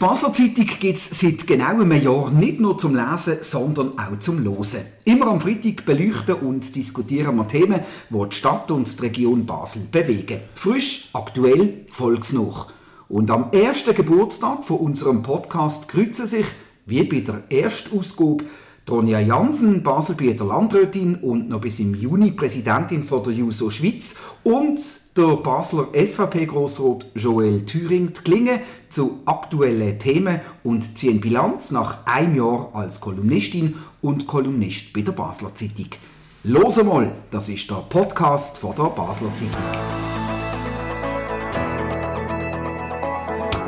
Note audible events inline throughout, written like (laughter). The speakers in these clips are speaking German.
Basler Zeitung gibt es seit genau einem Jahr nicht nur zum Lesen, sondern auch zum Losen. Immer am Freitag beleuchten und diskutieren wir Themen, die die Stadt und die Region Basel bewegen. Frisch, aktuell, volksnah. Und am ersten Geburtstag von unserem Podcast kreuzen sich, wie bei der Erstausgabe, Ronja Jansen, Baselbieter Landrätin und noch bis im Juni Präsidentin von der JUSO Schweiz und der Basler SVP-Grossrat Joel Thüring klingen zu aktuellen Themen und ziehen Bilanz nach einem Jahr als Kolumnistin und Kolumnist bei der Basler Zeitung. Los mal, das ist der Podcast von der Basler Zeitung.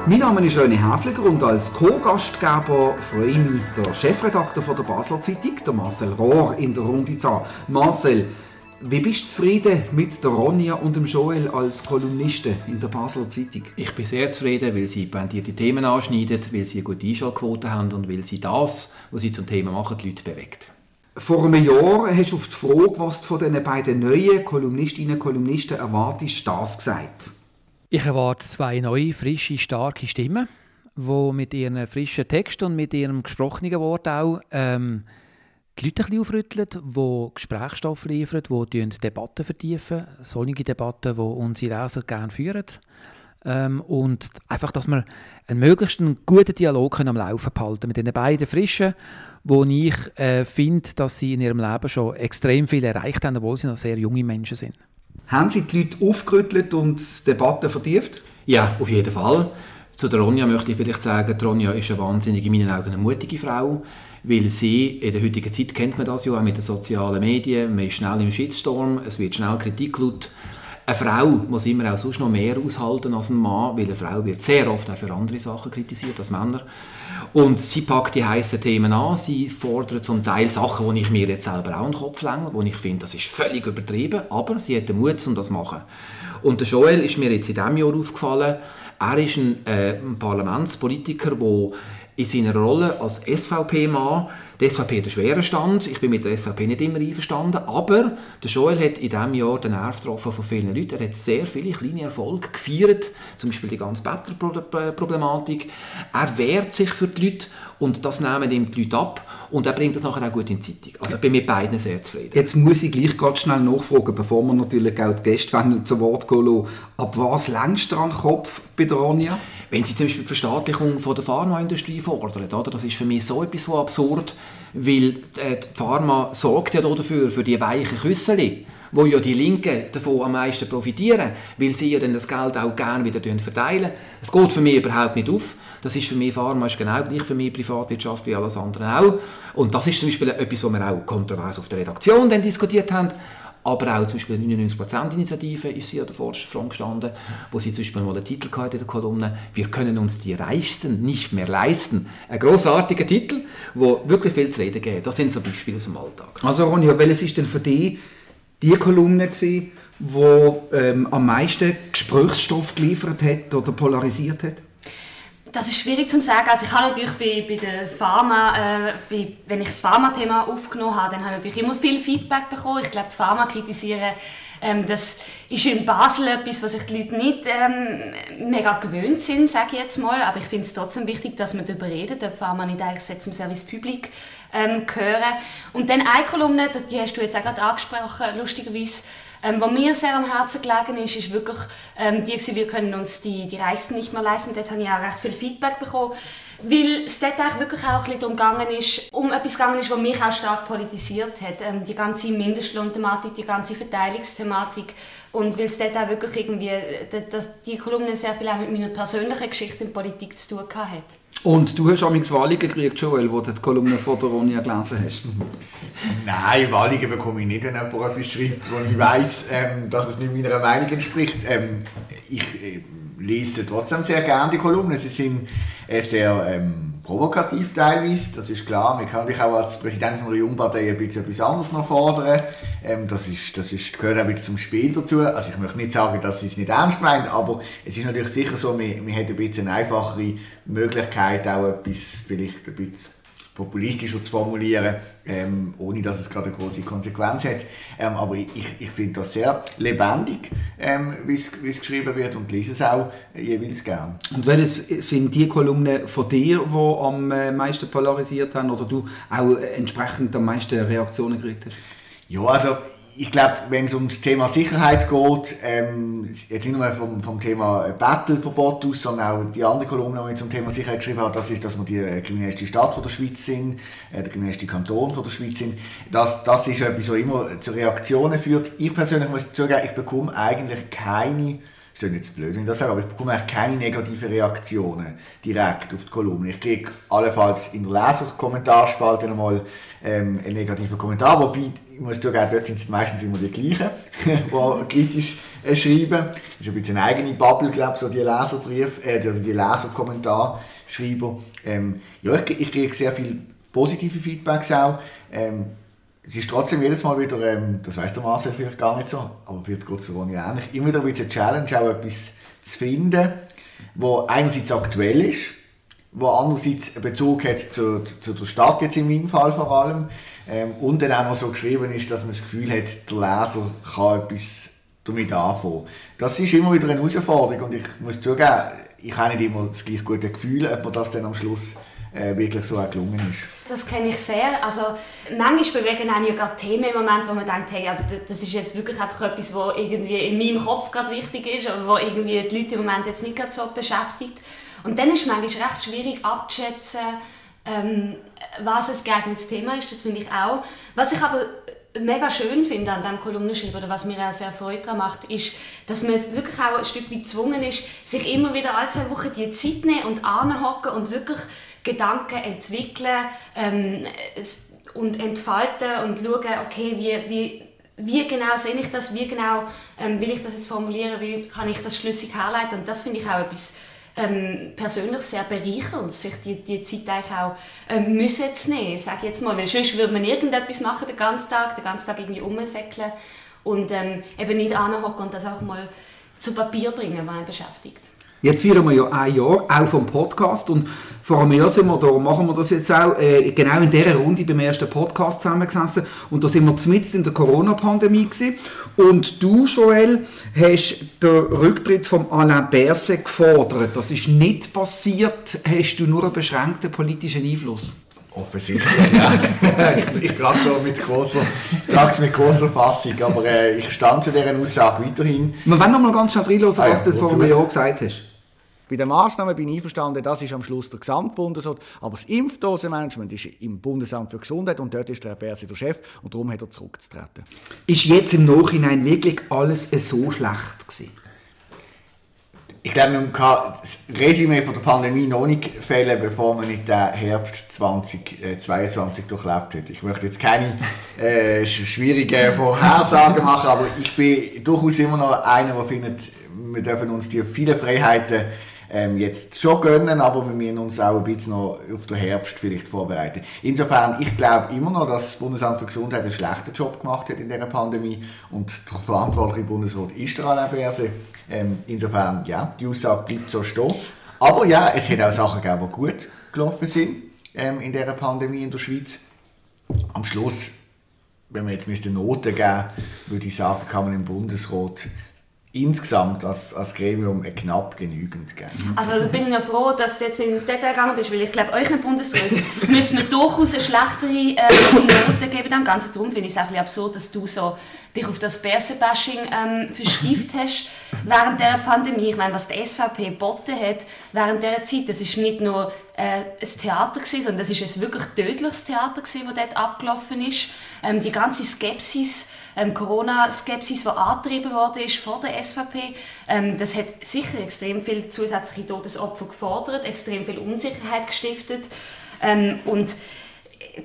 Mein Name ist René Häfliger und als Co-Gastgeber freue ich mich der Chefredakteur von der Basler Zeitung, der Marcel Rohr, in der Runde zu haben. Marcel, wie bist du zufrieden mit der Ronja und dem Joel als Kolumnisten in der Basler Zeitung? Ich bin sehr zufrieden, weil sie pointierte Themen anschneiden, weil sie eine gute Einschaltquote haben und weil sie das, was sie zum Thema machen, die Leute bewegt. Vor einem Jahr hast du auf die Frage, was du von diesen beiden neuen Kolumnistinnen und Kolumnisten erwartest, das gesagt. Ich erwarte zwei neue, frische, starke Stimmen, die mit ihren frischen Text und mit ihrem gesprochenen Wort auch ähm, die Leute ein bisschen aufrütteln, die Gesprächsstoff liefern, die Debatten vertiefen, solche Debatten, die unsere Leser gerne führen. Ähm, und einfach, dass wir einen möglichst guten Dialog können am Laufen behalten mit den beiden Frischen, wo ich äh, finde, dass sie in ihrem Leben schon extrem viel erreicht haben, obwohl sie noch sehr junge Menschen sind. Haben Sie die Leute aufgerüttelt und die Debatte vertieft? Ja, auf jeden Fall. Zu der Ronja möchte ich vielleicht sagen, die Ronja ist eine wahnsinnig, in meinen Augen eine mutige Frau, weil sie, in der heutigen Zeit kennt man das ja auch mit den sozialen Medien, man ist schnell im Shitstorm, es wird schnell Kritik laut. Eine Frau muss immer auch sonst noch mehr aushalten als ein Mann, weil eine Frau wird sehr oft auch für andere Sachen kritisiert als Männer. Und sie packt die heißen Themen an, sie fordert zum Teil Sachen, die ich mir jetzt selber auch in den Kopf länge, wo ich finde, das ist völlig übertrieben, aber sie hat den Mut, um das zu machen. Und der Joel ist mir jetzt in diesem Jahr aufgefallen, er ist ein, äh, ein Parlamentspolitiker, der in seiner Rolle als SVP-Mann die SVP hat einen schweren Stand. Ich bin mit der SVP nicht immer einverstanden. Aber der Joel hat in diesem Jahr den Nerv getroffen von vielen Leuten. Er hat sehr viele kleine Erfolge gefeiert. Zum Beispiel die ganze Bettler-Problematik. Er wehrt sich für die Leute und das nehmen ihm die Leute ab und er bringt das nachher auch gut in die Zeitung. Also ich bin mit beiden sehr zufrieden. Jetzt muss ich gleich ganz schnell nachfragen, bevor wir natürlich auch die Gäste zu Wort kommen Ab was längst du an Kopf bei der Ronja? Wenn sie zum Beispiel die Verstaatlichung von der Pharmaindustrie fordern, oder? das ist für mich so etwas von absurd, weil äh, die Pharma sorgt ja dafür, für die weichen Küsseli wo ja die Linken davon am meisten profitieren, weil sie ja dann das Geld auch gerne wieder verteilen. Es geht für mich überhaupt nicht auf. Das ist für mich Pharma ist genau gleich für mich Privatwirtschaft wie alles andere auch. Und das ist zum Beispiel etwas, was wir auch kontrovers auf der Redaktion dann diskutiert haben. Aber auch zum Beispiel die 99%-Initiative ist sie an der vordersten Front gestanden, wo sie zum Beispiel mal einen Titel hatte in der Kolumne «Wir können uns die Reichsten nicht mehr leisten». Ein grossartiger Titel, wo wirklich viel zu reden geht. Das sind so Beispiele aus dem Alltag. Also Ronja, welches ist denn für dich die Kolumne die ähm, am meisten Gesprächsstoff geliefert hat oder polarisiert hat? Das ist schwierig zu sagen. Also ich habe natürlich bei, bei der Pharma, äh, bei, wenn ich das Pharma-Thema aufgenommen habe, dann habe ich natürlich immer viel Feedback bekommen. Ich glaube, die Pharma kritisieren, ähm, das ist in Basel etwas, was sich die Leute nicht ähm, mega gewöhnt sind, sage ich jetzt mal. Aber ich finde es trotzdem wichtig, dass man darüber redet, ob Pharma nicht eigentlich zum Service Public ähm, gehören. Und dann eine Kolumne, die hast du jetzt auch gerade angesprochen, lustigerweise, ähm, was mir sehr am Herzen gelegen ist, ist wirklich ähm, die, wir können uns die, die Reichsten nicht mehr leisten. Dort habe ich auch recht viel Feedback bekommen. Weil es dort auch wirklich auch ein bisschen darum ist, um etwas gegangen ist, was mich auch stark politisiert hat. Ähm, die ganze Mindestlohnthematik, die ganze Verteilungsthematik. Und weil es dort auch wirklich irgendwie, dass die Kolumne sehr viel auch mit meiner persönlichen Geschichte in Politik zu tun hat. Und du hast auch Wahligen gekriegt, Joel, wo du die Kolumne von der Ronja gelesen hast? (laughs) Nein, Wahligen bekomme ich nicht, wenn jemand etwas schreibt, wo ich weiss, ähm, dass es nicht meiner Meinung entspricht. Ähm, ich äh, lese trotzdem sehr gerne die Kolumnen. Sie sind äh, sehr ähm, provokativ teilweise, das ist klar. Man kann dich auch als Präsident von der Jungpartei ein bisschen etwas anderes noch fordern. Ähm, das, ist, das ist, gehört auch ein bisschen zum Spiel dazu. Also ich möchte nicht sagen, dass es nicht ernst gemeint aber es ist natürlich sicher so, man, man hat ein bisschen eine einfachere Möglichkeit, auch etwas vielleicht ein bisschen populistischer zu formulieren, ähm, ohne dass es gerade eine große Konsequenz hat. Ähm, aber ich, ich finde das sehr lebendig, ähm, wie es geschrieben wird und lese es auch jeweils gern. Und welches sind die Kolumnen von dir, die am äh, meisten polarisiert haben oder du auch entsprechend am meisten Reaktionen gekriegt hast? Ja, also ich glaube, wenn es um das Thema Sicherheit geht, ähm, jetzt nicht nur vom, vom Thema Battleverbot aus, sondern auch die andere Kolumne, die ich zum Thema Sicherheit geschrieben habe, das ist, dass wir die äh, kriminellste Stadt von der Schweiz sind, äh, der kriminellste Kanton von der Schweiz sind. Das, das ist etwas, was immer zu Reaktionen führt. Ich persönlich muss zugeben, ich bekomme eigentlich keine ist jetzt blöd, wenn ich das sage, aber ich bekomme eigentlich keine negativen Reaktionen direkt auf die Kolumne. Ich kriege allenfalls in der Leserkommentarspalte nochmal ähm, einen negativen Kommentar, wobei ich muss zugeben, dort sind es meistens immer die gleichen, (laughs) die kritisch äh, schreiben. Das ist ein bisschen eine eigene Bubble, glaube ich, so die Leserbrief, äh, die, die Leserkommentarschreiber. Ähm, ja, ich, ich kriege sehr viele positive Feedbacks auch. Ähm, es ist trotzdem jedes Mal wieder, ähm, das weiss der Marcel vielleicht gar nicht so, aber wird sei Dank ähnlich, immer wieder ein bisschen eine Challenge, auch etwas zu finden, wo einerseits aktuell ist, wo andererseits Bezug hat zu, zu der Stadt, jetzt in meinem Fall vor allem, ähm, und dann auch noch so geschrieben ist, dass man das Gefühl hat, der Leser kann etwas damit anfangen. Das ist immer wieder eine Herausforderung und ich muss zugeben, ich habe nicht immer das gleich gute Gefühl, ob man das dann am Schluss äh, wirklich so auch gelungen ist. Das kenne ich sehr. Also, manchmal bewegen einem ja gerade Themen im Moment, wo man denkt, hey, aber das ist jetzt wirklich einfach etwas, was irgendwie in meinem Kopf gerade wichtig ist, aber wo irgendwie die Leute im Moment jetzt nicht gerade so beschäftigt. Und dann ist es manchmal recht schwierig abzuschätzen, ähm, was ein geeignetes Thema ist. Das finde ich auch. Was ich aber mega schön finde an diesem Kolumnenschreiben oder was mir auch sehr Freude macht, ist, dass man wirklich auch ein Stück weit gezwungen ist, sich immer wieder alle zwei Wochen die Zeit nehmen und anhocken und wirklich Gedanken entwickeln ähm, und entfalten und schauen, okay, wie, wie, wie genau sehe ich das, wie genau ähm, will ich das jetzt formulieren, wie kann ich das schlüssig herleiten und das finde ich auch etwas ähm, persönlich sehr bereichernd, sich die, die Zeit eigentlich auch ähm, müssen zu nehmen, sage jetzt mal, weil sonst würde man irgendetwas machen den ganzen Tag, den ganzen Tag irgendwie rumsäckeln und ähm, eben nicht anhocken und das auch mal zu Papier bringen, was einen beschäftigt. Jetzt feiern wir ja ein Jahr, auch vom Podcast. Und vor einem Jahr sind wir, da machen wir das jetzt auch, äh, genau in dieser Runde beim ersten Podcast zusammengesessen. Und da sind wir mitten in der Corona-Pandemie gewesen. Und du, Joel, hast den Rücktritt von Alain Berset gefordert. Das ist nicht passiert. Hast du nur einen beschränkten politischen Einfluss? Offensichtlich, ja. (laughs) ich trage es mit großer, mit großer Fassung, aber äh, ich stand zu dieser Aussage weiterhin. Wir wollen noch mal ganz schnell reinhören, ah, was ja, du vor einem Jahr gesagt hast. Bei den Massnahmen bin ich einverstanden, das ist am Schluss der Gesamtbundesrat. Aber das Impfdosenmanagement ist im Bundesamt für Gesundheit und dort ist der Herr Berse der Chef und darum hat er zurückzutreten. Ist jetzt im Nachhinein wirklich alles so schlecht gewesen? Ich glaube, man kann das Resümee von der Pandemie noch nicht fällen, bevor man nicht den Herbst 2022 durchlebt hat. Ich möchte jetzt keine äh, schwierigen Vorhersagen machen, aber ich bin durchaus immer noch einer, der findet, wir dürfen uns die vielen Freiheiten ähm, jetzt schon gönnen, aber wir müssen uns auch ein bisschen noch auf den Herbst vielleicht vorbereiten. Insofern, ich glaube immer noch, dass das Bundesamt für Gesundheit einen schlechten Job gemacht hat in dieser Pandemie und der verantwortliche Bundesrat ist der Alain Berse. Ähm, insofern, ja, die Aussage bleibt so stehen. Aber ja, es hat auch Sachen gegeben, die gut gelaufen sind ähm, in dieser Pandemie in der Schweiz. Am Schluss, wenn wir jetzt Noten geben würde ich sagen, kann man im Bundesrat insgesamt als, als Gremium knapp genügend geben. Also da bin ich ja froh, dass du jetzt ins Detail gegangen bist, weil ich glaube, euch in Bundesrat (laughs) müssen wir durchaus eine schlechtere äh, Note geben. Dem Ganzen darum finde ich es auch ein bisschen absurd, dass du so dich auf das Bärsenbashing ähm, verstieft hast während der Pandemie. Ich meine, was die SVP geboten hat während dieser Zeit, das ist nicht nur äh, ein Theater gewesen, sondern das ist ein wirklich tödliches Theater gewesen, das dort abgelaufen ist. Ähm, die ganze Skepsis ähm, Corona-Skepsis, die angetrieben worden vor der SVP, ähm, das hat sicher extrem viele zusätzliche Todesopfer gefordert, extrem viel Unsicherheit gestiftet. Ähm, und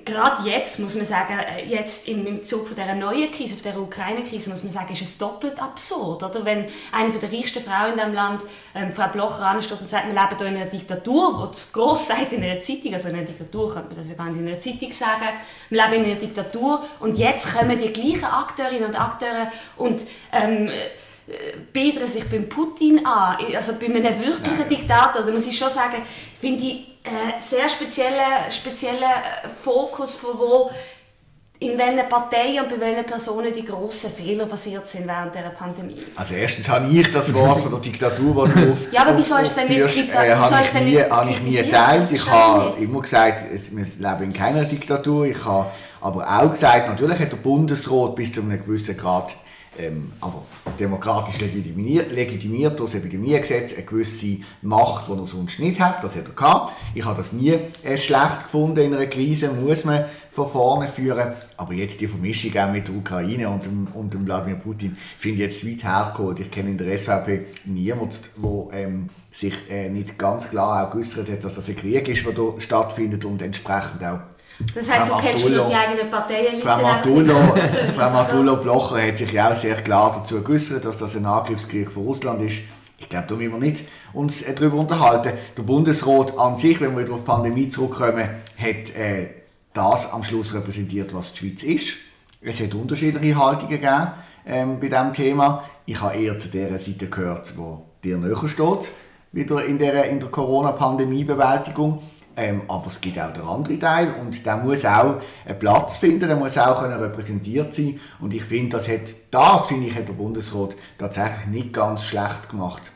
gerade jetzt muss man sagen, äh, jetzt im Zug von dieser neuen Krise, auf der Ukraine-Krise, muss man sagen, ist es doppelt absurd, oder? Wenn eine der reichsten Frauen in diesem Land, ähm, Frau Blocher, ansteht und sagt, wir leben hier in einer Diktatur, wo das gross sagt in einer Zeitung, also in einer Diktatur könnte man das ja gar nicht in einer Zeitung sagen, wir leben in einer Diktatur und jetzt kommen die gleichen Akteurinnen und Akteure und ähm, biedern sich beim Putin an, also bei einem wirklichen Nein. Diktator. Da muss ich schon sagen, finde ich äh, sehr speziellen spezielle Fokus, von wo in welchen Parteien und bei welchen Personen die grossen Fehler passiert sind während dieser Pandemie. Also erstens habe ich das Wort von der Diktatur, das du (laughs) Ja, aber wieso du denn nicht krita- äh, habe ich nie, habe ich nie geteilt. Ich habe immer gesagt, es- wir leben in keiner Diktatur. Ich habe aber auch gesagt, natürlich hat der Bundesrat bis zu einem gewissen Grad ähm, aber demokratisch legitimiert, legitimiert durch das Epidemiegesetz eine gewisse Macht, die er sonst nicht hat. Das hat er gehabt. Ich habe das nie äh, schlecht gefunden in einer Krise, muss man von vorne führen. Aber jetzt die Vermischung auch mit der Ukraine und dem, und dem Wladimir Putin finde ich jetzt weit hergeholt. Ich kenne in der SVP niemanden, der ähm, sich äh, nicht ganz klar auch geäußert hat, dass das ein Krieg ist, der da stattfindet und entsprechend auch Das heisst, du Frau kennst nur die eigenen Parteien Frau Martullo, (laughs) Frau Martullo Blocher hat sich ja auch sehr klar dazu geäußert, dass das ein Angriffskrieg von Russland ist. Ich glaube, da müssen wir nicht uns äh, darüber unterhalten. Der Bundesrat an sich, wenn wir wieder auf die Pandemie zurückkommen, hat äh, das am Schluss repräsentiert, was die Schweiz ist. Es hat unterschiedliche Haltungen gegeben ähm, bei diesem Thema. Ich habe eher zu der Seite gehört, wo dir näher steht, wieder in der, in der Corona-Pandemie-Bewältigung. Ähm, aber es gibt auch den anderen Teil und der muss auch einen Platz finden, der muss auch können repräsentiert sein. Und ich finde, das hat, das finde ich, hat der Bundesrat tatsächlich nicht ganz schlecht gemacht.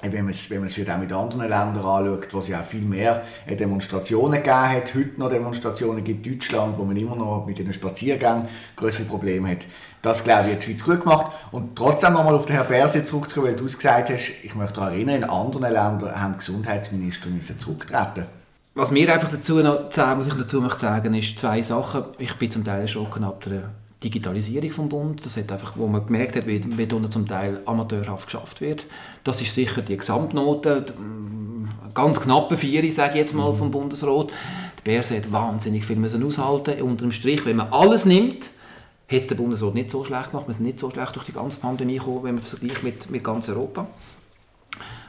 Äh, Wenn man es, wenn man es für mit anderen Ländern anschaut, wo es ja auch viel mehr äh, Demonstrationen gegeben hat, heute noch Demonstrationen gibt Deutschland, wo man immer noch mit den Spaziergängen größere Probleme hat. Das, glaube ich, hat die Schweiz gut gemacht. Und trotzdem nochmal auf den Herrn Berset zurückzukommen, weil du es gesagt hast, ich möchte daran erinnern, in anderen Ländern haben Gesundheitsminister müssen zurücktreten Was mir einfach dazu noch sagen, was ich dazu möchte sagen, ist zwei Sachen. Ich bin zum Teil erschrocken ab der Digitalisierung vom Bund. Das hat einfach, wo man gemerkt hat, wie, wie zum Teil amateurhaft geschafft wird. Das ist sicher die Gesamtnote, mm, ganz knappe Vier, sage ich jetzt mal, vom Bundesrat. Der Bärse hat wahnsinnig viel müssen aushalten. Unter dem Strich, wenn man alles nimmt, hat es der Bundesrat nicht so schlecht gemacht. Wir sind nicht so schlecht durch die ganze Pandemie gekommen, wenn man vergleicht mit, mit ganz Europa.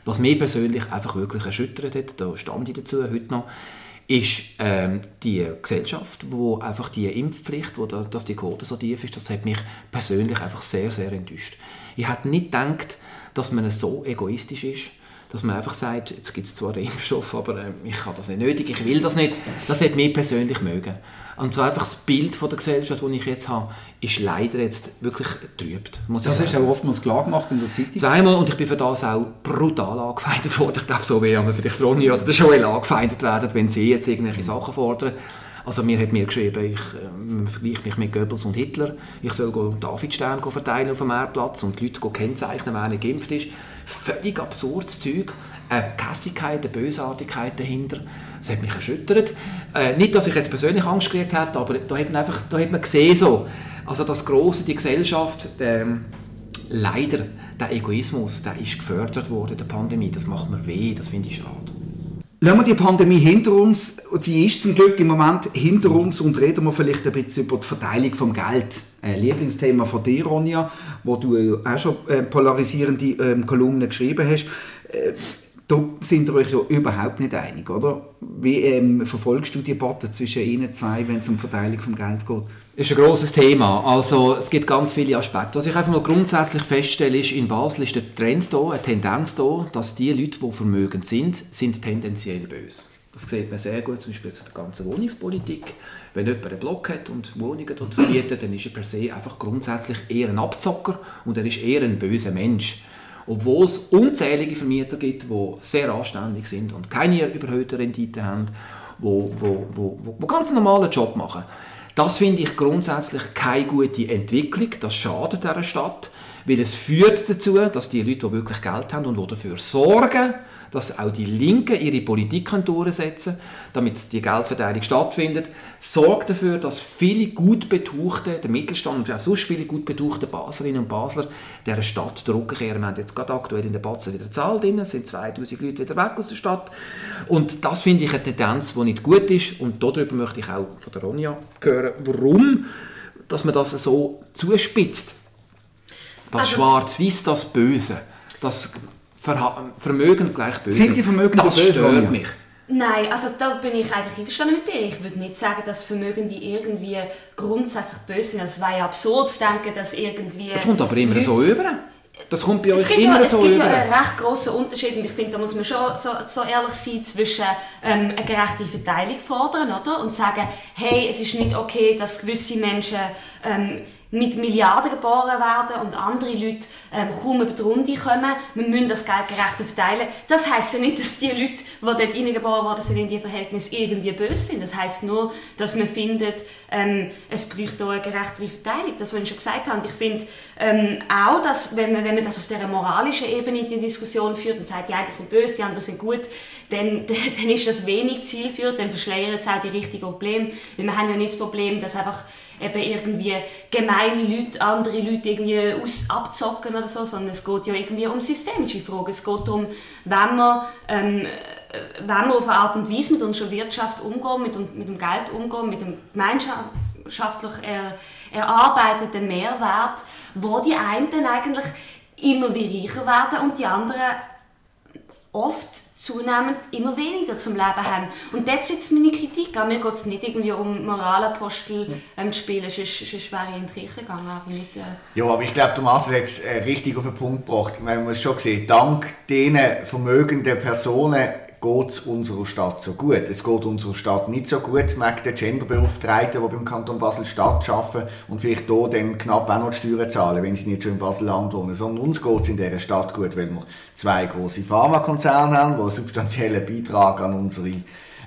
Was mich persönlich einfach wirklich erschüttert hat, da stand ich dazu heute noch, ist ähm, die Gesellschaft, wo einfach die Impfpflicht, wo da, dass die Quote so tief ist, das hat mich persönlich einfach sehr, sehr enttäuscht. Ich hätte nicht gedacht, dass man so egoistisch ist, dass man einfach sagt, jetzt gibt es zwar den Impfstoff, aber äh, ich habe das nicht nötig, ich will das nicht. Das hat mich persönlich mögen. Und so einfach das Bild von der Gesellschaft, das ich jetzt habe, ist leider jetzt wirklich trübt. Muss Das hast du auch oftmals klar gemacht in der Zeitung. Zweimal und ich bin für das auch brutal angefeindet worden. Ich glaube, so wie man vielleicht Ronny oder der Joel angefeindet werden, wenn sie jetzt irgendwelche Sachen fordern. Also mir hat mir geschrieben, ich äh, vergleiche mich mit Goebbels und Hitler. Ich soll Davidstern verteilen auf dem Meerplatz und die Leute kennzeichnen, wer nicht geimpft ist. Völlig absurdes Zeug. Eine Kässigkeit, eine Bösartigkeit dahinter. Das hat mich erschüttert. Äh, nicht, dass ich jetzt persönlich Angst gekriegt hätte, aber da hat man einfach, da hat man gesehen so, also das Große, die Gesellschaft, ähm, leider, der Egoismus, der ist gefördert worden der Pandemie. Das macht mir weh, das finde ich schade. Lassen wir die Pandemie hinter uns. Sie ist zum Glück im Moment hinter uns und reden wir vielleicht ein bisschen über die Verteilung vom Geld. Ein Lieblingsthema von dir, Ronja, wo du ja auch schon äh, polarisierende ähm, Kolumnen geschrieben hast. Da sind ihr euch ja überhaupt nicht einig, oder? Wie ähm, verfolgst du die Debatte zwischen Ihnen zwei, wenn es um die Verteilung vom Geld geht? Das ist ein grosses Thema. Also, es gibt ganz viele Aspekte. Was ich einfach mal grundsätzlich feststelle, ist, in Basel ist der Trend da, eine Tendenz da, dass die Leute, die vermögend sind, sind tendenziell böse. Das sieht man sehr gut, zum Beispiel in der ganzen Wohnungspolitik. Wenn jemand einen Block hat und Wohnungen dort vermietet, dann ist er per se einfach grundsätzlich eher ein Abzocker und er ist eher ein böser Mensch. Obwohl es unzählige Vermieter gibt, die sehr anständig sind und keine überhöhte Rendite haben, die wo, wo, wo, ganz normalen Job machen. Das finde ich grundsätzlich keine gute Entwicklung. Das schadet dieser Stadt, weil es führt dazu, dass die Leute, die wirklich Geld haben und die dafür sorgen, dass auch die Linken ihre Politik können durchsetzen damit die Geldverteilung stattfindet, sorgt dafür, dass viele gut betuchte, der Mittelstand und auch sonst viele gut betuchte Baslerinnen und Basler dieser Stadt Druck kehren. Wir haben jetzt gerade aktuell in der Batze wieder Zahl drin, sind 2000 Leute wieder weg aus der Stadt. Und das finde ich eine Tendenz, die nicht gut ist. Und darüber möchte ich auch von der Ronja hören, warum dass man das so zuspitzt. Das Also- Schwarz-Weiß, das Böse. Das Verha Vermögen gleich böse. Sind die Vermögenden das böse, Ronja? stört mich. Nein, also da bin ich eigentlich einverstanden mit dir. Ich würde nicht sagen, dass Vermögende irgendwie grundsätzlich böse sind. Es wäre ja absurd zu denken, dass irgendwie... Das kommt aber immer Leute- so über. Das kommt bei euch es gibt immer ja, so Es gibt über. ja einen recht grossen Unterschied und ich finde, da muss man schon so, so ehrlich sein zwischen ähm, eine gerechte Verteilung fordern oder? und sagen, hey, es ist nicht okay, dass gewisse Menschen ähm, mit Milliarden geboren werden und andere Leute ähm, kaum über die Runde kommen. Wir müssen das Geld gerechter verteilen. Das heisst ja nicht, dass die Leute, die dort reingeboren worden sind, in die Verhältnisse irgendwie böse sind. Das heisst nur, dass man findet, ähm, es bräuchte auch eine gerechtere Verteilung. Das, was ich schon gesagt habe. Und ich finde ähm, auch, dass, wenn man, wenn man das auf dieser moralischen Ebene die Diskussion führt und sagt, die sind böse, die anderen sind gut, dann, (laughs) dann ist das wenig zielführend, dann verschleiert es auch die richtigen Probleme. Weil wir haben ja nicht das Problem, dass einfach eben irgendwie gemeine Leute andere Leute irgendwie aus, abzocken oder so, sondern es geht ja irgendwie um systemische Fragen. Es geht darum, wenn wir, ähm, wenn wir auf eine Art und Weise mit unserer Wirtschaft umgehen, mit, mit dem Geld umgehen, mit dem gemeinschaftlich er, erarbeiteten Mehrwert, wo die einen eigentlich immer wie reicher werden und die anderen oft zunehmend immer weniger zum Leben haben. Und dort sitzt meine Kritik an. Mir geht es nicht irgendwie um Moralapostel ähm, zu spielen, sonst, sonst wäre ich in die Kirche gegangen. Aber nicht, äh Ja, aber ich glaube, Marcel hat es äh, richtig auf den Punkt gebracht. Man muss schon sehen, dank diesen vermögenden Personen geht es unserer Stadt so gut. Es geht unserer Stadt nicht so gut wegen der Genderbeauftragten, die beim Kanton Basel-Stadt arbeiten und vielleicht hier dann knapp auch noch die Steuern zahlen, wenn sie nicht schon im Basel-Land wohnen. Sondern uns geht es in dieser Stadt gut, weil wir zwei große Pharmakonzerne haben, die einen substanziellen Beitrag an unsere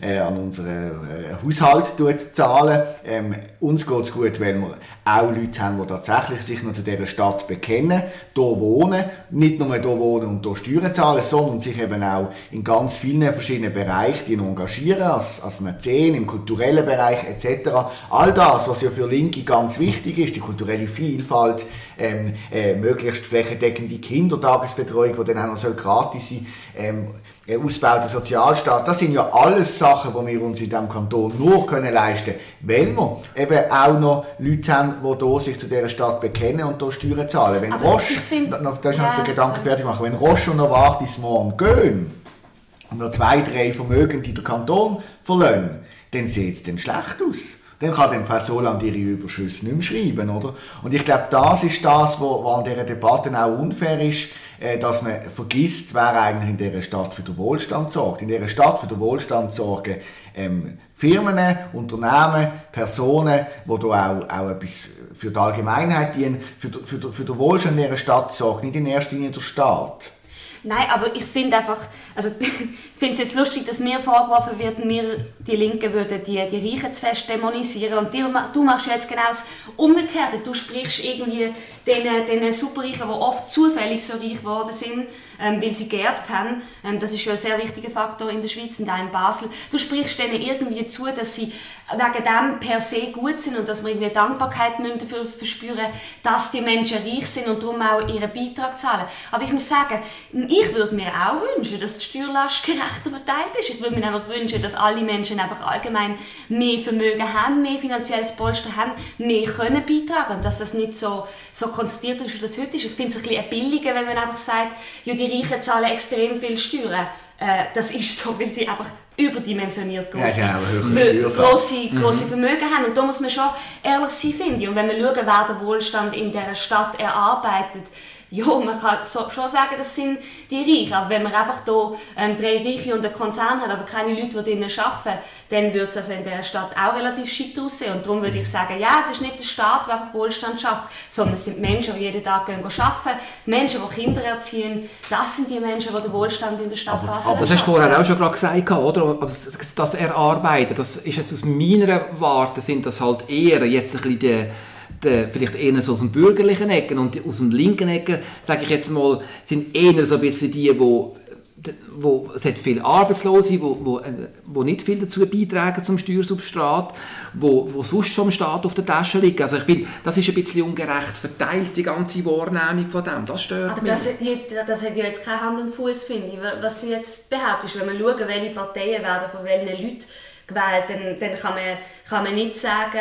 äh, an unseren äh, Haushalt zahlen. Ähm, uns geht es gut, weil wir auch Leute haben, die tatsächlich sich noch zu dieser Stadt bekennen, hier wohnen, nicht nur hier wohnen und hier Steuern zahlen, sondern sich eben auch in ganz vielen verschiedenen Bereichen engagieren, als, als Mäzen, im kulturellen Bereich etc. All das, was ja für Linke ganz wichtig ist, die kulturelle Vielfalt, ähm, äh, möglichst flächendeckende Kindertagesbetreuung, die dann auch noch gratis sein soll, ähm, ausgebauten Sozialstaat, das sind ja alles Sachen, die wir uns in diesem Kanton nur können leisten können, weil wir eben auch noch Leute haben, die hier sich zu dieser Stadt bekennen und hier Steuern zahlen. Wenn Aber Roche, find- noch, das ist noch Ja, den Gedanken sorry. fertig machen, wenn Roche und Novartis morgen gehen und noch zwei, drei Vermögende den Kanton verlassen, dann sieht es dann schlecht aus. Dann kann dann Frau Soland ihre Überschüsse nicht mehr schreiben, oder? Und ich glaube, das ist das, was an dieser Debatte auch unfair ist, äh, dass man vergisst, wer eigentlich in dieser Stadt für den Wohlstand sorgt. In dieser Stadt für den Wohlstand sorgen ähm, Firmen, Unternehmen, Personen, die da auch, auch etwas für die Allgemeinheit dienen. Für, für, für den Wohlstand in dieser Stadt sorgt nicht in erster Linie der Staat. Nein, aber ich finde einfach, also (laughs) finde es jetzt lustig, dass mir vorgeworfen wird, wir, die Linken, würden die, die Reichen zu fest dämonisieren. Und die, du machst jetzt genau das Umgekehrte. Du sprichst irgendwie den, den Superreichen, die oft zufällig so reich geworden sind, ähm, weil sie geerbt haben. Ähm, das ist ja ein sehr wichtiger Faktor in der Schweiz und auch in Basel. Du sprichst denen irgendwie zu, dass sie wegen dem per se gut sind und dass wir irgendwie Dankbarkeit müssen dafür verspüren, dass die Menschen reich sind und darum auch ihren Beitrag zahlen. Aber ich muss sagen, ich würde mir auch wünschen, dass die Steuerlast gerechter verteilt ist. Ich würde mir einfach wünschen, dass alle Menschen einfach allgemein mehr Vermögen haben, mehr finanzielles Polster haben, mehr können beitragen und dass das nicht so, so konzentriert ist, wie das heute ist. Ich finde es ein bisschen billiger, wenn man einfach sagt, ja, die Reichen zahlen extrem viel Steuern. Äh, das ist so, weil sie einfach überdimensioniert große, Ja, ja, Steuersatz. grosse, grosse Vermögen haben. Und da muss man schon ehrlich sein, finde ich. Und wenn wir schauen, wer den Wohlstand in dieser Stadt erarbeitet, ja, man kann so, schon sagen, das sind die Reichen. Aber wenn man einfach hier ähm, drei Reiche und einen Konzern hat, aber keine Leute, die drinnen arbeiten, dann würde es also in dieser Stadt auch relativ shit aussehen. Und darum würde ich sagen, ja, es ist nicht der Staat, der einfach Wohlstand schafft, sondern es sind Menschen, die jeden Tag gehen arbeiten, die Menschen, die Kinder erziehen. Das sind die Menschen, die den Wohlstand in der Stadt Basel Aber das hast du vorher auch schon gerade gesagt, oder? Aber das, das Erarbeiten, das ist jetzt aus meiner Warte, sind das halt eher jetzt ein bisschen die, die, vielleicht eher so aus dem bürgerlichen Ecken und aus dem linken Ecken, sage ich jetzt mal, sind eher so ein bisschen die, wo wo, es hat viele Arbeitslose, wo, wo, äh, wo nicht viel dazu beitragen zum Steuersubstrat, wo, wo sonst schon im Staat auf der Tasche liegen. Also ich finde, das ist ein bisschen ungerecht verteilt, die ganze Wahrnehmung von dem. Das stört Aber mich. das, nicht- das hat ja jetzt keine Hand und Fuß, finde ich. Was du jetzt behauptest, wenn wir schauen, welche Parteien werden von welchen Leuten gewählt, dann, dann kann, man, kann man nicht sagen,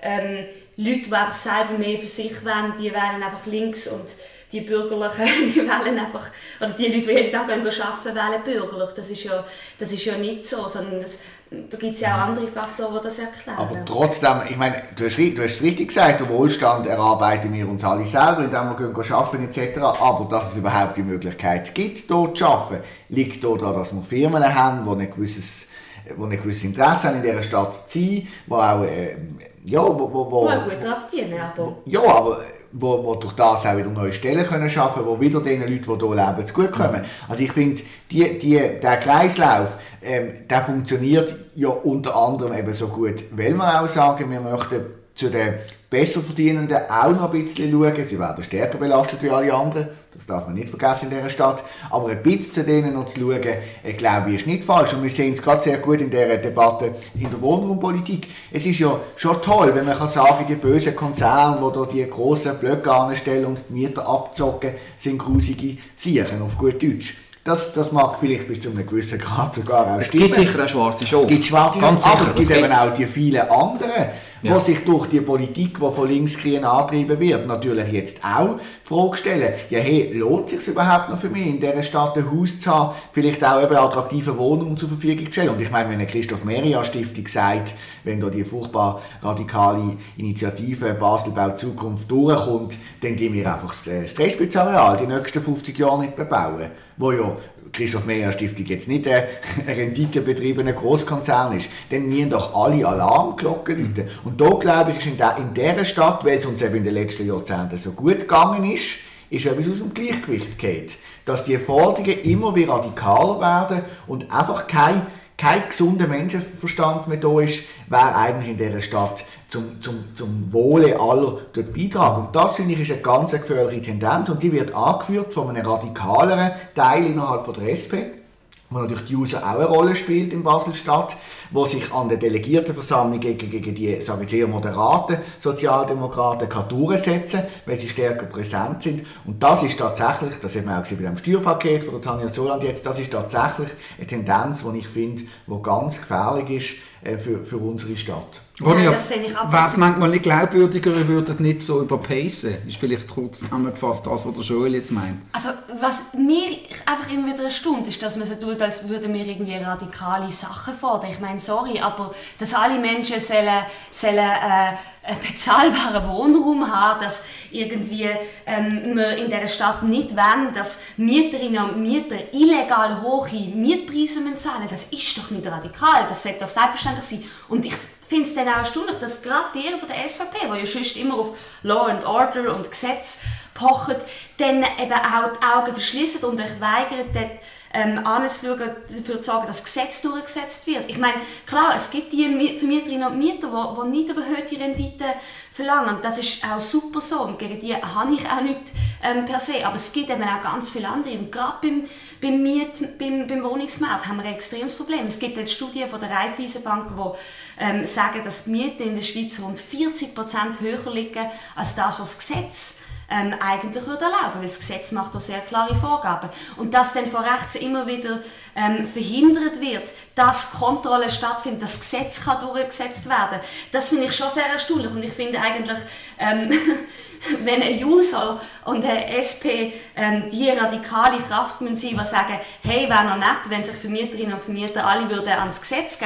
ähm, Leute, die einfach selber mehr für sich wollen, die wählen einfach links und die Bürgerlichen, (laughs) die wählen einfach, oder die Leute, die jeden Tag arbeiten, wählen bürgerlich. Das ist ja, das ist ja nicht so, sondern das, da gibt es ja auch andere Faktoren, die das erklären. Aber trotzdem, ich meine, du hast, du hast es richtig gesagt, der Wohlstand erarbeiten wir uns alle selber, indem wir gehen arbeiten etc. Aber dass es überhaupt die Möglichkeit gibt, dort zu arbeiten, liegt daran, dass wir Firmen haben, die ein gewisses die ein gewisses Interesse haben, in dieser Stadt zu sein, die auch, äh, ja, wo, wo, wo, wo gut drauf dienen, aber... Ja, aber wo, wo durch das auch wieder neue Stellen können schaffen können, die wieder den Leuten, die hier leben, zugutekommen. Also ich finde, die, die, der Kreislauf, ähm, der funktioniert ja unter anderem eben so gut, weil wir auch sagen, wir möchten zu den Besserverdienenden auch noch ein bisschen schauen. Sie werden stärker belastet wie alle anderen. Das darf man nicht vergessen in dieser Stadt. Aber ein bisschen zu denen noch zu schauen, äh, glaube ich, ist nicht falsch. Und wir sehen es gerade sehr gut in dieser Debatte in der Wohnraumpolitik. Es ist ja schon toll, wenn man kann sagen, die bösen Konzerne, die da die grossen Blöcke anstellen und die Mieter abzocken, sind grusige Siechen, auf gut Deutsch. Das, das mag vielleicht bis zu einem gewissen Grad sogar auch Es gibt sicher auch schwarze Schafe. Es gibt schwarze Schafe, aber es gibt eben auch die vielen anderen, Ja. die sich durch die Politik, die von linksgrün angetrieben wird, natürlich jetzt auch die Frage stellen, ja hey, lohnt es sich überhaupt noch für mich, in dieser Stadt ein Haus zu haben, vielleicht auch eben attraktive Wohnungen zur Verfügung zu stellen? Und ich meine, wenn eine Christoph Merian Stiftung sagt, wenn da die furchtbar radikale Initiative Basel baut Zukunft durchkommt, dann gehen wir einfach das äh, das Drehspitzareal die nächsten 50 Jahre nicht bebauen, wo ja Christoph Meyer Stiftung jetzt nicht ein (laughs) renditebetriebener Großkonzern ist, dann müssen doch alle Alarmglocken läuten. Und da glaube ich, ist in, der, in dieser Stadt, weil es uns eben in den letzten Jahrzehnten so gut gegangen ist, ist etwas aus dem Gleichgewicht geht, dass die Forderungen immer wieder radikaler werden und einfach kein, kein gesunder Menschenverstand mehr da ist, wer eigentlich in dieser Stadt zum, zum, zum Wohle aller dort beitragen. Und das, finde ich, ist eine ganz gefährliche Tendenz und die wird angeführt von einem radikaleren Teil innerhalb von der SP, wo natürlich die User auch eine Rolle spielt in Basel-Stadt, wo sich an der Delegiertenversammlung gegen, gegen die, sagen wir eher moderaten Sozialdemokraten kann durchsetzen weil sie stärker präsent sind. Und das ist tatsächlich, das haben wir auch gesehen bei dem Steuerpaket von Tanja Soland jetzt, das ist tatsächlich eine Tendenz, die ich finde, die ganz gefährlich ist für, für unsere Stadt. Ronja, das sehe ich ab. wäre es manchmal nicht glaubwürdiger, würdet nicht so überpacen? Ist vielleicht kurz zusammengefasst das, was der Joel jetzt meint. Also, was mir einfach immer wieder erstaunt, ist, dass man so tut, als würden wir irgendwie radikale Sachen fordern. Ich meine, sorry, aber dass alle Menschen sollen, sollen äh, bezahlbaren Wohnraum haben, dass irgendwie ähm, wir in dieser Stadt nicht wollen, dass Mieterinnen und Mieter illegal hohe Mietpreise müssen zahlen das ist doch nicht radikal, das sollte doch selbstverständlich sein. Und ich finde es dann auch erstaunlich, dass gerade die von der SVP, die ja sonst immer auf Law and Order und Gesetz pochen, dann eben auch die Augen verschließen und euch weigern, dort ähm, anzuschauen, dafür zu sorgen, dass das Gesetz durchgesetzt wird. Ich meine, klar, es gibt die Mi- Vermieterinnen und Mieter, die, die nicht überhöhte Renditen verlangen. Das ist auch super so und gegen die habe ich auch nichts ähm, per se. Aber es gibt eben auch ganz viele andere. Und gerade beim, beim, Miet, beim, beim Wohnungsmarkt haben wir ein extremes Problem. Es gibt jetzt Studien von der Raiffeisenbank, die ähm, sagen, dass die Mieten in der Schweiz rund 40 Prozent höher liegen als das, was das Gesetz ähm, eigentlich würde erlauben, weil das Gesetz macht da sehr klare Vorgaben. Und dass dann von rechts immer wieder ähm, verhindert wird, dass Kontrolle stattfindet, dass das Gesetz kann durchgesetzt werden, das finde ich schon sehr erstaunlich. Und ich finde eigentlich, ähm, (laughs) wenn ein User und eine SP ähm, die radikale Kraft müssen die sagen, hey, wäre noch nett, wenn sich Vermieterinnen und Vermieter alle würden an das Gesetz,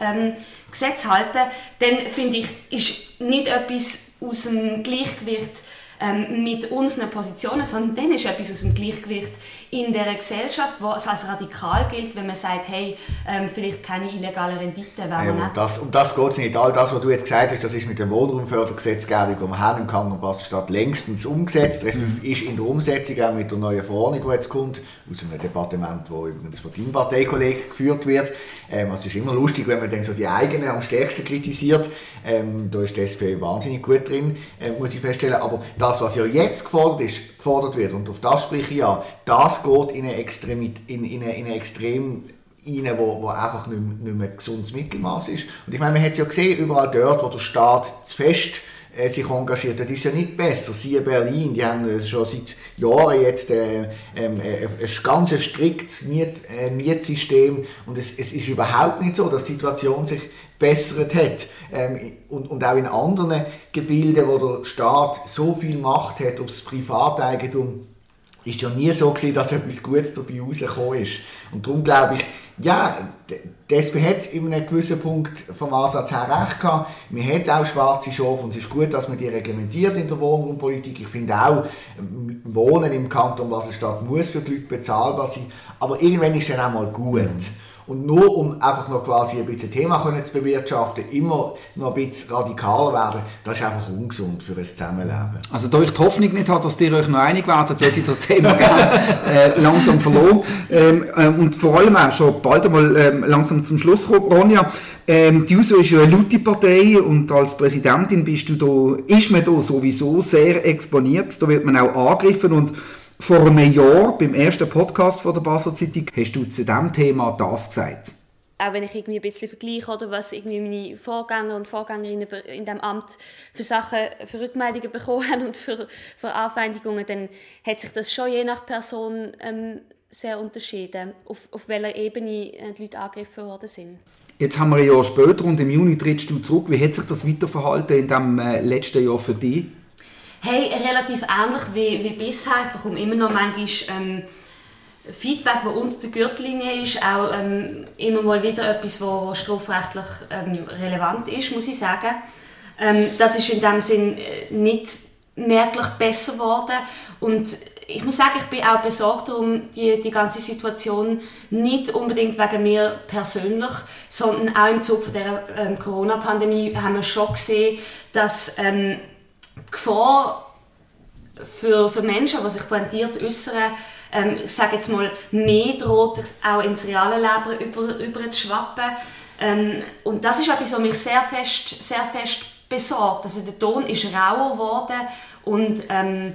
ähm, Gesetz halten, dann finde ich, ist nicht etwas aus dem Gleichgewicht ähm, mit unseren Positionen, sondern dann ist etwas aus dem Gleichgewicht in der Gesellschaft, wo es als radikal gilt, wenn man sagt, hey, ähm, vielleicht keine illegalen Renditen, wäre Ja, das, um das geht es nicht. All das, was du jetzt gesagt hast, das ist mit der Wohnraumfördergesetzgebung, die wir haben im Kanton Basel-Stadt längstens umgesetzt, respektive ist in der Umsetzung auch mit der neuen Verordnung, die jetzt kommt, aus einem Departement, das übrigens von deinem Parteikollegen geführt wird. Ähm, also es ist immer lustig, wenn man dann so die eigenen am stärksten kritisiert. Ähm, da ist die SP wahnsinnig gut drin, äh, muss ich feststellen. Aber das, was ja jetzt gefordert, ist, gefordert wird, und auf das spreche ich ja, das geht in eine, Extremit in, in eine, in eine extrem rein, wo, wo einfach nicht, mehr- nicht mehr gesundes Mittelmaß ist. Und ich meine, man hat es ja gesehen, überall dort, wo der Staat zu fest äh, sich engagiert. Das ist ja nicht besser. Siehe Berlin, die haben äh, schon seit Jahren jetzt äh, ähm, äh, ein ganz striktes Miet, äh, Mietsystem und es, es ist überhaupt nicht so, dass die Situation sich bessert hat. Ähm, und, und auch in anderen Gebilden, wo der Staat so viel Macht hat aufs Privateigentum, ist ja nie so gewesen, dass etwas Gutes dabei rausgekommen ist. Und darum glaube ich, ja, die hat in einem gewissen Punkt vom Ansatz her recht gehabt. Man hat auch schwarze Schafe und es ist gut, dass man die reglementiert in der Wohnraumpolitik. Ich finde auch, Wohnen im Kanton Basel-Stadt muss für die Leute bezahlbar sein. Aber irgendwann ist es dann auch mal gut. Und nur um einfach noch quasi ein bisschen Thema zu bewirtschaften, immer noch ein bisschen radikaler werden, das ist einfach ungesund für ein Zusammenleben. Also da ich die Hoffnung nicht habe, dass ihr euch noch einig werdet, werde ich das Thema gerne äh, langsam verloren. Ähm, äh, und vor allem auch schon bald einmal ähm, langsam zum Schluss kommen. Ronja, ähm, die USO ist ja eine laute Partei und als Präsidentin bist du da, ist man da sowieso sehr exponiert. Da wird man auch angegriffen und vor einem Jahr, beim ersten Podcast von der Basel Zeitung, hast du zu diesem Thema das gesagt. Auch wenn ich irgendwie ein bisschen vergleiche, oder was irgendwie meine Vorgänger und Vorgängerinnen in diesem Amt für Sachen, für Rückmeldungen bekommen haben und für, für Anfeindungen, dann hat sich das schon je nach Person ähm, sehr unterschieden, auf, auf welcher Ebene äh, die Leute angegriffen worden sind. Jetzt haben wir ein Jahr später und im Juni trittst du zurück. Wie hat sich das weiterverhalten in dem äh, letzten Jahr für dich? Hey, relativ ähnlich wie, wie bisher. Ich bekomme immer noch manchmal ähm, Feedback, das unter der Gürtellinie ist. Auch ähm, immer mal wieder etwas, was strafrechtlich ähm, relevant ist, muss ich sagen. Ähm, das ist in dem Sinn äh, nicht merklich besser geworden. Und ich muss sagen, ich bin auch besorgt um die, die ganze Situation, nicht unbedingt wegen mir persönlich, sondern auch im Zuge der ähm, Corona-Pandemie haben wir schon gesehen, dass ähm, Gefahr für, für Menschen, die sich pointiert äußern, ähm, ich sage jetzt mal, mehr droht, auch ins reale Leben über, über zu schwappen. Ähm, und das ist etwas, was mich sehr fest, sehr fest besorgt. Also der Ton ist rauer geworden und ähm,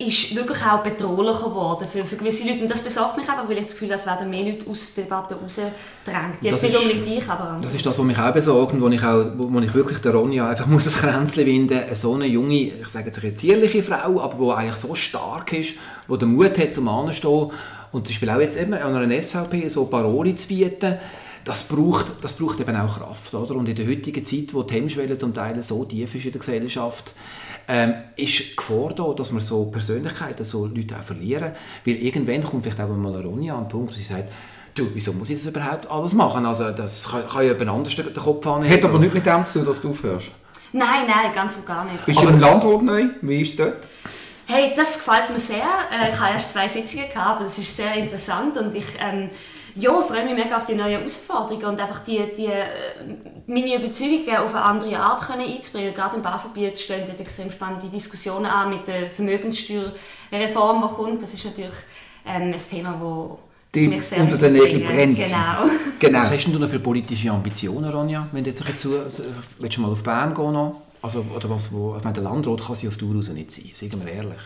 ist wirklich auch bedrohlicher geworden für, für gewisse Leute. Und das besorgt mich einfach, weil ich das Gefühl habe, es werden mehr Leute aus der Debatte rausgedrängt. Jetzt nicht unbedingt dich, aber andere. Das ist das, was mich auch besorgt und wo ich, auch, wo ich wirklich der Ronja einfach (laughs) muss ein Kränzchen winden So eine junge, ich sage jetzt eine zierliche Frau, aber die eigentlich so stark ist, die den Mut hat, zum Anstehen und zum Beispiel auch jetzt immer an einer SVP so Paroli zu bieten, das braucht, das braucht eben auch Kraft. Oder? Und in der heutigen Zeit, wo die Hemmschwelle zum Teil so tief ist in der Gesellschaft, ähm, ist die Gefahr da, dass wir so Persönlichkeiten, so Leute auch verlieren. Weil irgendwann kommt vielleicht auch mal eine Ronja an den Punkt, wo sie sagt, du, wieso muss ich das überhaupt alles machen? Also das kann, kann ja jemand anders den Kopf haben. Hat aber nichts mit dem zu tun, dass du aufhörst? Nein, nein, ganz und gar nicht. Bist du im Landrat neu? Wie ist es dort? Hey, das gefällt mir sehr. Äh, ich habe erst zwei Sitzungen gehabt, aber das ist sehr interessant und ich ähm, ja, freue mich mega auf die neuen Herausforderungen und einfach die, die, äh, meine Überzeugungen auf eine andere Art können einzubringen. Gerade im Baselbiet stehen dort extrem spannende Diskussionen an mit der Vermögenssteuerreform, die kommt. Das ist natürlich ähm, ein Thema, das die mich sehr unter den Nägeln brennt. Genau. (laughs) genau. Was hast du noch für politische Ambitionen, Ronja? Wenn du jetzt zu, willst du mal auf Bern gehen noch? Also, oder was, wo, ich meine, der Landrat kann sie auf raus nicht sein, sagen wir ehrlich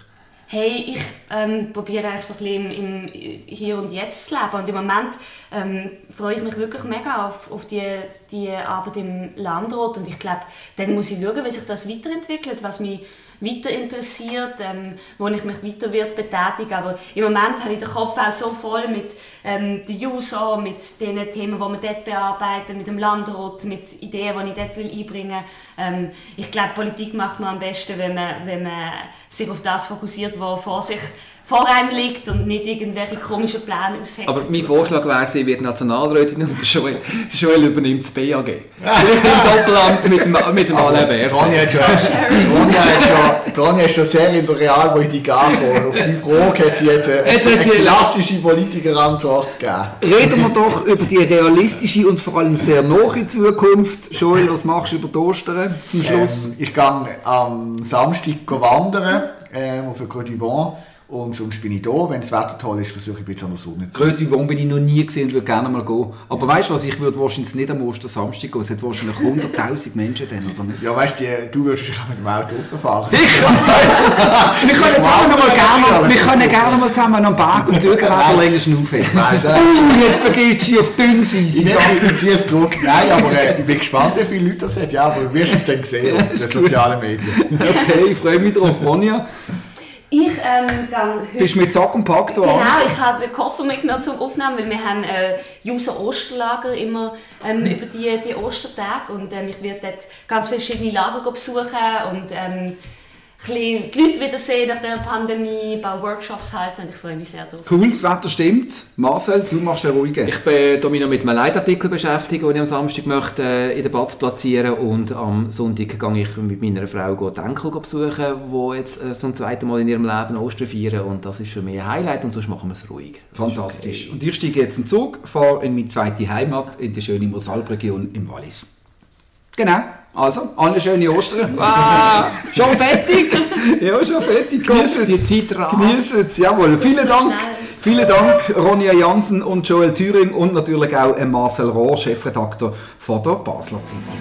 hey, ich ähm, probiere eigentlich so ein bisschen im, im, Hier und Jetzt zu leben. Und im Moment ähm, freue ich mich wirklich mega auf, auf die, die Arbeit im Landrat. Und ich glaube, dann muss ich schauen, wie sich das weiterentwickelt, was mich weiter interessiert, ähm, wo ich mich weiter wird betätigen. Aber im Moment habe ich den Kopf auch so voll mit ähm, der JUSO, mit den Themen, die wir dort bearbeiten, mit dem Landrat, mit Ideen, die ich dort will einbringen will. Ähm, ich glaube, Politik macht man am besten, wenn man, wenn man sich auf das fokussiert, was vor sich vor einem liegt und nicht irgendwelche komischen Pläne ausheckt. Aber mein Vorschlag wäre, sie wird Nationalrätin und der Joel, Joel übernimmt das BAG. Vielleicht im Doppelamt mit dem, mit dem Alain Berset. Toni hat schon, Toni hat schon sehr in der Realpolitik angekommen. Auf die Frage hat sie jetzt eine, eine klassische Politikerantwort gegeben. Reden wir doch über die realistische und vor allem sehr nahe Zukunft. Joel, was machst du über die Ostern zum Schluss? Ähm, ich gehe am Samstag wandern ähm, auf der Côte d'Ivoire Und sonst bin ich da. Wenn das Wetter toll ist, versuche ich ein bisschen an der Sonne zu Gröti Wurm bin ich noch nie gesehen und würde gerne mal gehen. Aber weißt du was, ich würde wahrscheinlich nicht am Ostersamstag gehen. Es hat wahrscheinlich 100'000 Menschen dann, oder nicht? Ja, weißt du, du würdest dich auch mit dem Auto runterfahren. Sicher! wir können jetzt auch noch mal gerne, wir können gerne mal zusammen am Berg und der länger äh, Uh, jetzt begibst du dich auf dünnes Eis. Ich sage, ziehe es zurück. Nein, aber äh, ich bin gespannt, wie viele Leute das hat. Ja, aber du wirst es dann sehen auf den sozialen Medien. Okay, ich freue mich drauf. Ronja, Ich ähm, gehe heute... bist du mit Sack und Pack da Genau, ich habe den Koffer mitgenommen zum Aufnehmen, weil wir haben äh, User Osterlager immer ähm, über die, die Ostertage. Und ähm, ich werde dort ganz verschiedene Lager besuchen und ähm, bisschen die Leute wiedersehen nach der Pandemie, ein paar Workshops halten und ich freue mich sehr drauf. Cool, das Wetter stimmt. Marcel, du machst einen ruhigen. Ich bin hier mich noch mit einem Leitartikel beschäftigt, den ich am Samstag möchte äh, in der Batz platzieren und am Sonntag gehe ich mit meiner Frau go die Enkel besuchen, die jetzt äh, zum zweiten Mal in ihrem Leben Ostern feiern und das ist für mich ein Highlight und sonst machen wir es ruhig. Das Fantastisch. okay. Und ich steige jetzt in den Zug, fahre in meine zweite Heimat in die schöne Mosalp-Region im Wallis. Genau. Also, alle schöne Ostern. (laughs) Ah, schon fertig? (laughs) ja, schon fertig. Genießt die es. Zeit rast. Jawohl. Vielen Dank. Vielen Dank, Ronja Jansen und Joel Thüring und natürlich auch äh, Marcel Rohr, Chefredakteur von der Basler Zeitung.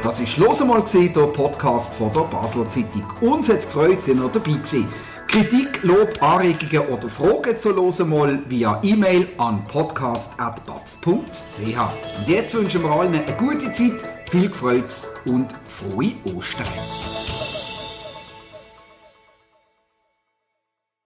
Das war «Los einmal», der Podcast von der Basler Zeitung. Uns hat es gefreut, sind ihr dabei gewesen. Kritik, Lob, Anregungen oder Fragen zu «Los einmal» via E-Mail an podcast.batz.ch. Und jetzt wünschen wir allen eine gute Zeit, viel Freude und frohe Ostern.